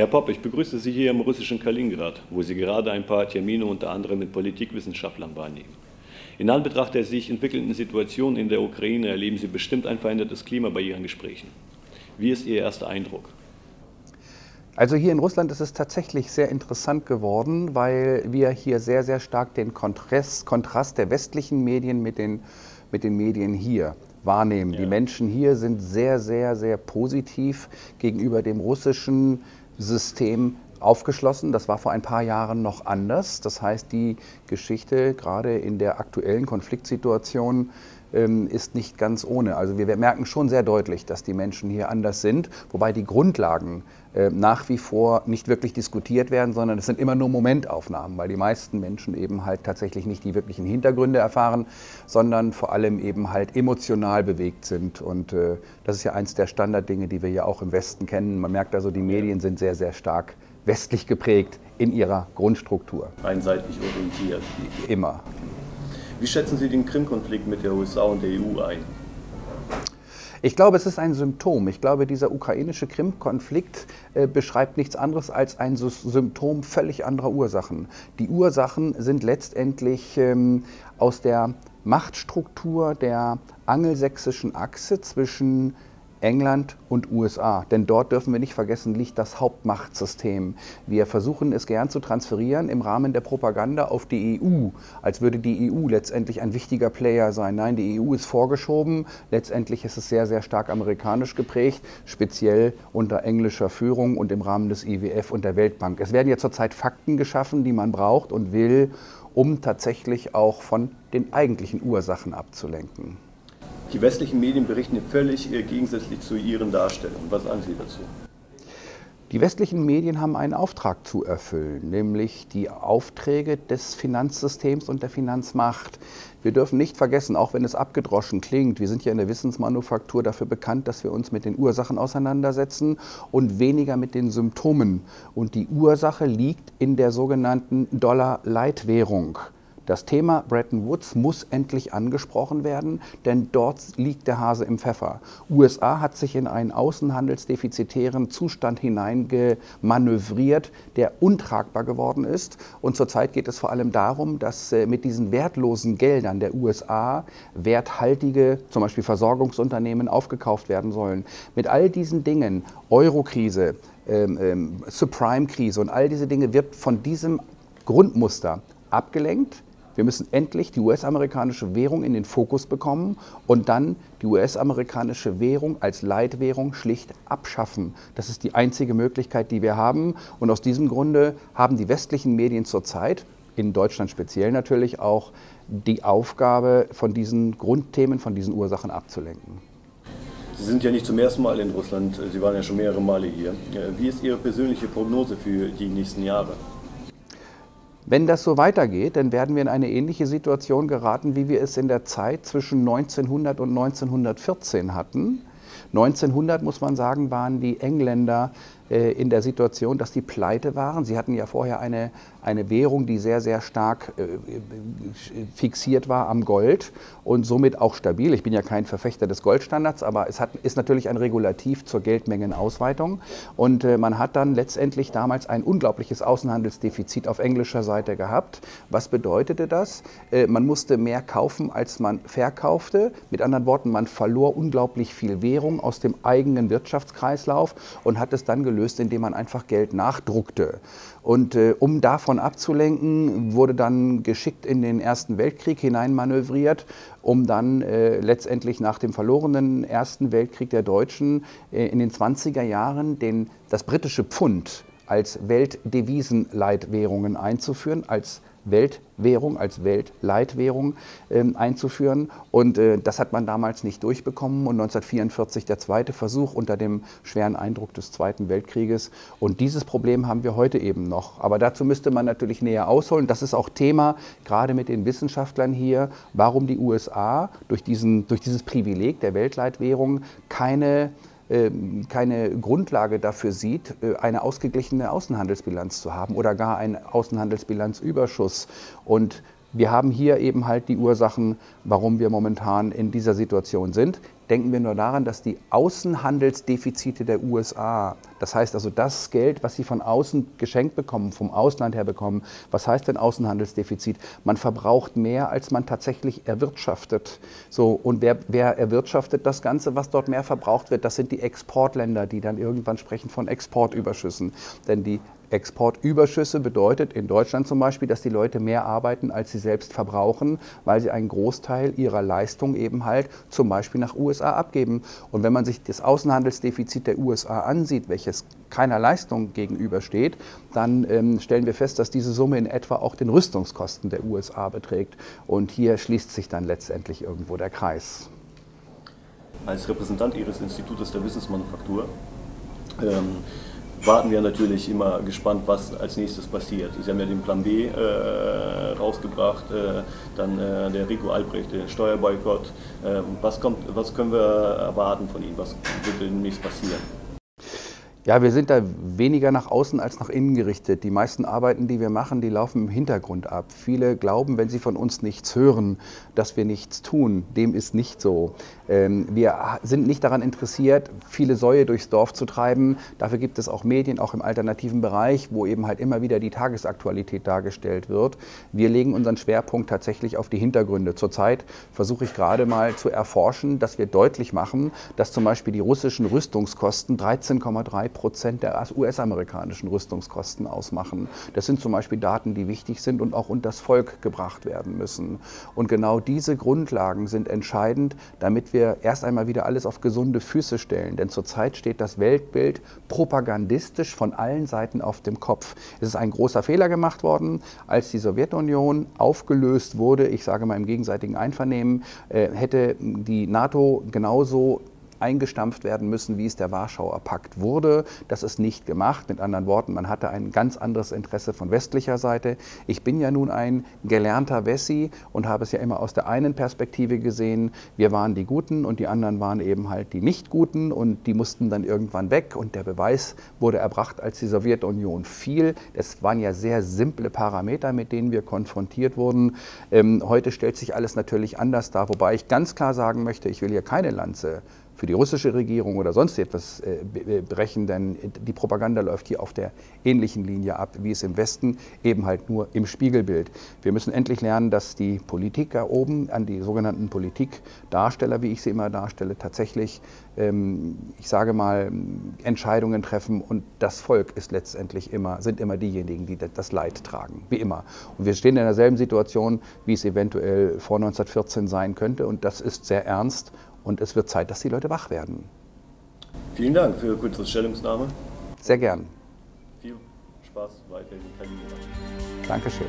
Herr Popp, ich begrüße Sie hier im russischen Kaliningrad, wo Sie gerade ein paar Termine unter anderem mit Politikwissenschaftlern wahrnehmen. In Anbetracht der sich entwickelnden Situation in der Ukraine erleben Sie bestimmt ein verändertes Klima bei Ihren Gesprächen. Wie ist Ihr erster Eindruck? Also hier in Russland ist es tatsächlich sehr interessant geworden, weil wir hier sehr, sehr stark den Kontrast, Kontrast der westlichen Medien mit den, mit den Medien hier wahrnehmen. Ja. Die Menschen hier sind sehr, sehr, sehr positiv gegenüber dem russischen System aufgeschlossen. Das war vor ein paar Jahren noch anders. Das heißt, die Geschichte gerade in der aktuellen Konfliktsituation ist nicht ganz ohne. Also wir merken schon sehr deutlich, dass die Menschen hier anders sind, wobei die Grundlagen äh, nach wie vor nicht wirklich diskutiert werden, sondern es sind immer nur Momentaufnahmen, weil die meisten Menschen eben halt tatsächlich nicht die wirklichen Hintergründe erfahren, sondern vor allem eben halt emotional bewegt sind. Und äh, das ist ja eins der Standarddinge, die wir ja auch im Westen kennen. Man merkt also, die Medien sind sehr, sehr stark westlich geprägt in ihrer Grundstruktur. Einseitig orientiert. Immer. Wie schätzen Sie den Krim-Konflikt mit der USA und der EU ein? Ich glaube, es ist ein Symptom. Ich glaube, dieser ukrainische Krim-Konflikt äh, beschreibt nichts anderes als ein Symptom völlig anderer Ursachen. Die Ursachen sind letztendlich ähm, aus der Machtstruktur der angelsächsischen Achse zwischen England und USA. Denn dort dürfen wir nicht vergessen, liegt das Hauptmachtsystem. Wir versuchen es gern zu transferieren im Rahmen der Propaganda auf die EU, als würde die EU letztendlich ein wichtiger Player sein. Nein, die EU ist vorgeschoben. Letztendlich ist es sehr, sehr stark amerikanisch geprägt, speziell unter englischer Führung und im Rahmen des IWF und der Weltbank. Es werden ja zurzeit Fakten geschaffen, die man braucht und will, um tatsächlich auch von den eigentlichen Ursachen abzulenken. Die westlichen Medien berichten völlig äh, gegensätzlich zu ihren Darstellungen. Was sagen Sie dazu? Die westlichen Medien haben einen Auftrag zu erfüllen, nämlich die Aufträge des Finanzsystems und der Finanzmacht. Wir dürfen nicht vergessen, auch wenn es abgedroschen klingt, wir sind ja in der Wissensmanufaktur dafür bekannt, dass wir uns mit den Ursachen auseinandersetzen und weniger mit den Symptomen. Und die Ursache liegt in der sogenannten Dollar-Leitwährung. Das Thema Bretton Woods muss endlich angesprochen werden, denn dort liegt der Hase im Pfeffer. USA hat sich in einen außenhandelsdefizitären Zustand hineingemanövriert, der untragbar geworden ist. Und zurzeit geht es vor allem darum, dass äh, mit diesen wertlosen Geldern der USA werthaltige, zum Beispiel Versorgungsunternehmen, aufgekauft werden sollen. Mit all diesen Dingen, Eurokrise, ähm, ähm, Subprime-Krise und all diese Dinge wird von diesem Grundmuster abgelenkt wir müssen endlich die US-amerikanische Währung in den Fokus bekommen und dann die US-amerikanische Währung als Leitwährung schlicht abschaffen. Das ist die einzige Möglichkeit, die wir haben. Und aus diesem Grunde haben die westlichen Medien zurzeit, in Deutschland speziell natürlich auch, die Aufgabe, von diesen Grundthemen, von diesen Ursachen abzulenken. Sie sind ja nicht zum ersten Mal in Russland, Sie waren ja schon mehrere Male hier. Wie ist Ihre persönliche Prognose für die nächsten Jahre? Wenn das so weitergeht, dann werden wir in eine ähnliche Situation geraten, wie wir es in der Zeit zwischen 1900 und 1914 hatten. 1900, muss man sagen, waren die Engländer äh, in der Situation, dass die pleite waren. Sie hatten ja vorher eine, eine Währung, die sehr, sehr stark äh, fixiert war am Gold und somit auch stabil. Ich bin ja kein Verfechter des Goldstandards, aber es hat, ist natürlich ein Regulativ zur Geldmengenausweitung. Und äh, man hat dann letztendlich damals ein unglaubliches Außenhandelsdefizit auf englischer Seite gehabt. Was bedeutete das? man musste mehr kaufen, als man verkaufte. Mit anderen Worten, man verlor unglaublich viel Währung aus dem eigenen Wirtschaftskreislauf und hat es dann gelöst gelöst, indem man einfach Geld nachdruckte. Und äh, um davon abzulenken, wurde dann geschickt in den Ersten Weltkrieg hineinmanövriert, um dann äh, letztendlich nach dem verlorenen Ersten Weltkrieg der Deutschen äh, in den 20er Jahren den, das britische Pfund als Weltdevisenleitwährungen einzuführen, als Weltwährung, als Weltleitwährung äh, einzuführen. Und äh, das hat man damals nicht durchbekommen. Und 1944 der zweite Versuch unter dem schweren Eindruck des Zweiten Weltkrieges. Und dieses Problem haben wir heute eben noch. Aber dazu müsste man natürlich näher ausholen. Das ist auch Thema, gerade mit den Wissenschaftlern hier, warum die USA durch, diesen, durch dieses Privileg der Weltleitwährung keine ähm, keine Grundlage dafür sieht, äh, eine ausgeglichene Außenhandelsbilanz zu haben oder gar einen Außenhandelsbilanzüberschuss. Und wir haben hier eben halt die Ursachen, warum wir momentan in dieser Situation sind. Denken wir nur daran, dass die Außenhandelsdefizite der USA, das heißt also das Geld, was sie von außen geschenkt bekommen, vom Ausland her bekommen, was heißt denn Außenhandelsdefizit? Man verbraucht mehr, als man tatsächlich erwirtschaftet. So, und wer, wer erwirtschaftet das Ganze, was dort mehr verbraucht wird? Das sind die Exportländer, die dann irgendwann sprechen von Exportüberschüssen. Denn die Exportüberschüsse bedeutet in Deutschland zum Beispiel, dass die Leute mehr arbeiten, als sie selbst verbrauchen, weil sie einen Großteil ihrer Leistung eben halt zum Beispiel nach USA abgeben. Und wenn man sich das Außenhandelsdefizit der USA ansieht, welches keiner Leistung gegenübersteht, dann ähm, stellen wir fest, dass diese Summe in etwa auch den Rüstungskosten der USA beträgt. Und hier schließt sich dann letztendlich irgendwo der Kreis. Als Repräsentant Ihres Institutes der Wissensmanufaktur ähm, warten wir natürlich immer gespannt, was als nächstes passiert. Sie haben ja den Plan B äh, rausgebracht, äh, dann äh, der Rico Albrecht, der Steuerboykott. Ähm, was, kommt, was können wir erwarten von Ihnen? Was wird demnächst passieren? Ja, wir sind da weniger nach außen als nach innen gerichtet. Die meisten Arbeiten, die wir machen, die laufen im Hintergrund ab. Viele glauben, wenn sie von uns nichts hören, dass wir nichts tun. Dem ist nicht so. Ähm, wir sind nicht daran interessiert, viele Säue durchs Dorf zu treiben. Dafür gibt es auch Medien, auch im alternativen Bereich, wo eben halt immer wieder die Tagesaktualität dargestellt wird. Wir legen unseren Schwerpunkt tatsächlich auf die Hintergründe. Zurzeit versuche ich gerade mal zu erforschen, dass wir deutlich machen, dass zum Beispiel die russischen Rüstungskosten 13,3 Prozent der US-amerikanischen Rüstungskosten ausmachen. Das sind zum Beispiel Daten, die wichtig sind und auch unter das Volk gebracht werden müssen. Und genau diese Grundlagen sind entscheidend, damit wir erst einmal wieder alles auf gesunde Füße stellen. Denn zurzeit steht das Weltbild propagandistisch von allen Seiten auf dem Kopf. Es ist ein großer Fehler gemacht worden, als die Sowjetunion aufgelöst wurde. Ich sage mal im gegenseitigen Einvernehmen, äh, hätte die NATO genauso eingestampft werden müssen, wie es der Warschauer Pakt wurde. Das ist nicht gemacht. Mit anderen Worten, man hatte ein ganz anderes Interesse von westlicher Seite. Ich bin ja nun ein gelernter Wessi und habe es ja immer aus der einen Perspektive gesehen. Wir waren die Guten und die anderen waren eben halt die Nicht-Guten und die mussten dann irgendwann weg. Und der Beweis wurde erbracht, als die Sowjetunion fiel. Es waren ja sehr simple Parameter, mit denen wir konfrontiert wurden. Ähm, heute stellt sich alles natürlich anders dar, wobei ich ganz klar sagen möchte, ich will hier keine Lanze für die russische Regierung oder sonst etwas äh, brechen, denn die Propaganda läuft hier auf der ähnlichen Linie ab, wie es im Westen, eben halt nur im Spiegelbild. Wir müssen endlich lernen, dass die Politiker oben, an die sogenannten Politikdarsteller, wie ich sie immer darstelle, tatsächlich, ähm, ich sage mal, Entscheidungen treffen und das Volk ist letztendlich immer, sind immer diejenigen, die das Leid tragen, wie immer. Und wir stehen in derselben Situation, wie es eventuell vor 1914 sein könnte und das ist sehr ernst und es wird Zeit, dass die Leute wach werden. Vielen Dank für Ihre kurze Stellungnahme. Sehr gern. Viel Spaß weiterhin in. Dankeschön.